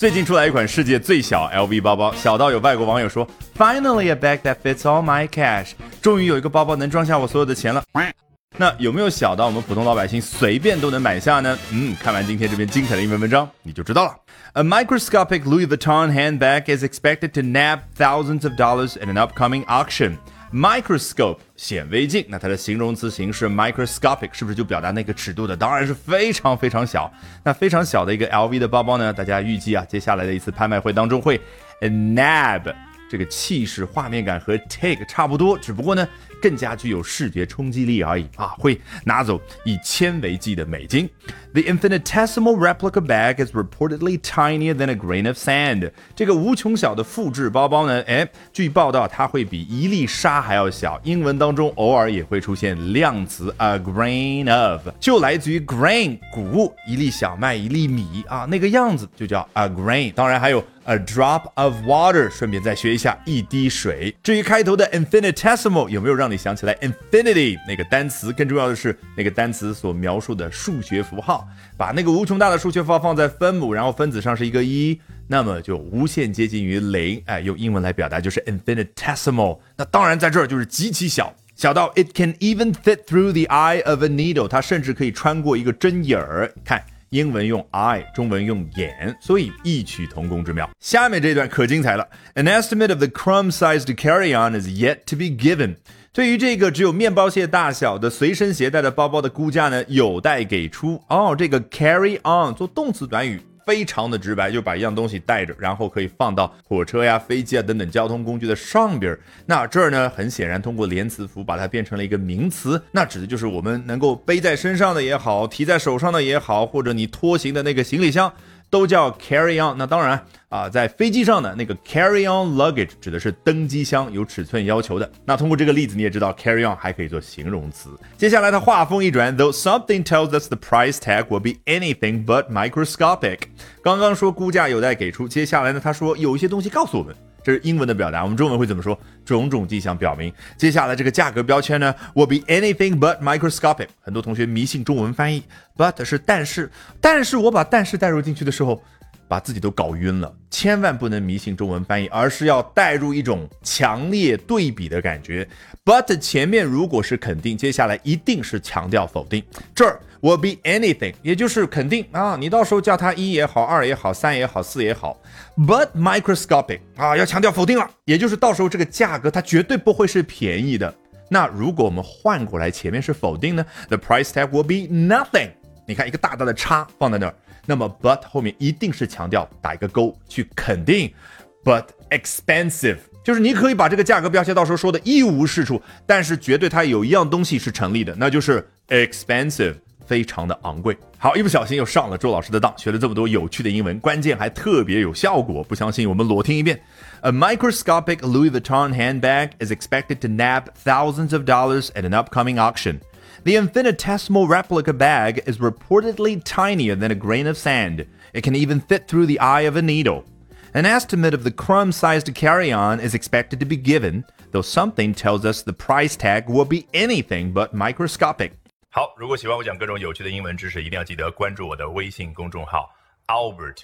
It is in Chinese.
最近出来一款世界最小 LV 包包，小到有外国网友说，Finally a bag that fits all my cash，终于有一个包包能装下我所有的钱了。那有没有小到我们普通老百姓随便都能买下呢？嗯，看完今天这篇精彩的英文文章，你就知道了。A microscopic Louis Vuitton handbag is expected to nab thousands of dollars in an upcoming auction. Microscope 显微镜，那它的形容词形式 microscopic 是不是就表达那个尺度的？当然是非常非常小。那非常小的一个 LV 的包包呢？大家预计啊，接下来的一次拍卖会当中会 nab 这个气势、画面感和 take 差不多，只不过呢。更加具有视觉冲击力而已啊！会拿走以千为计的美金。The infinitesimal replica bag is reportedly tinier than a grain of sand。这个无穷小的复制包包呢？哎，据报道它会比一粒沙还要小。英文当中偶尔也会出现量词 a grain of，就来自于 grain 谷物，一粒小麦，一粒米啊，那个样子就叫 a grain。当然还有。A drop of water，顺便再学一下一滴水。至于开头的 infinitesimal，有没有让你想起来 infinity 那个单词？更重要的是那个单词所描述的数学符号。把那个无穷大的数学符号放在分母，然后分子上是一个一，那么就无限接近于零。哎，用英文来表达就是 infinitesimal。那当然在这儿就是极其小，小到 it can even fit through the eye of a needle，它甚至可以穿过一个针眼儿。看。英文用 eye，中文用眼，所以异曲同工之妙。下面这段可精彩了。An estimate of the crumb-sized carry-on is yet to be given。对于这个只有面包屑大小的随身携带的包包的估价呢，有待给出。哦，这个 carry on 做动词短语。非常的直白，就把一样东西带着，然后可以放到火车呀、飞机啊等等交通工具的上边。那这儿呢，很显然通过连词符把它变成了一个名词，那指的就是我们能够背在身上的也好，提在手上的也好，或者你拖行的那个行李箱。都叫 carry on。那当然啊，在飞机上呢那个 carry on luggage 指的是登机箱，有尺寸要求的。那通过这个例子，你也知道 carry on 还可以做形容词。接下来他话锋一转，though something tells us the price tag will be anything but microscopic。刚刚说估价有待给出，接下来呢，他说有一些东西告诉我们。这是英文的表达，我们中文会怎么说？种种迹象表明，接下来这个价格标签呢，will be anything but microscopic。很多同学迷信中文翻译，but 是但是，但是我把但是带入进去的时候，把自己都搞晕了。千万不能迷信中文翻译，而是要带入一种强烈对比的感觉。but 前面如果是肯定，接下来一定是强调否定。这儿。will be anything，也就是肯定啊，你到时候叫它一也好，二也好，三也好，四也好，but microscopic 啊，要强调否定了，也就是到时候这个价格它绝对不会是便宜的。那如果我们换过来，前面是否定呢？The price tag will be nothing。你看一个大大的叉放在那儿，那么 but 后面一定是强调打一个勾去肯定，but expensive，就是你可以把这个价格标签到时候说的一无是处，但是绝对它有一样东西是成立的，那就是 expensive。非常的昂贵。好，一不小心又上了周老师的当，学了这么多有趣的英文，关键还特别有效果。不相信，我们裸听一遍。A microscopic Louis Vuitton handbag is expected to nab thousands of dollars at an upcoming auction. The infinitesimal replica bag is reportedly tinier than a grain of sand. It can even fit through the eye of a needle. An estimate of the crumb sized carry on is expected to be given, though something tells us the price tag will be anything but microscopic. 好，如果喜欢我讲各种有趣的英文知识，一定要记得关注我的微信公众号 Albert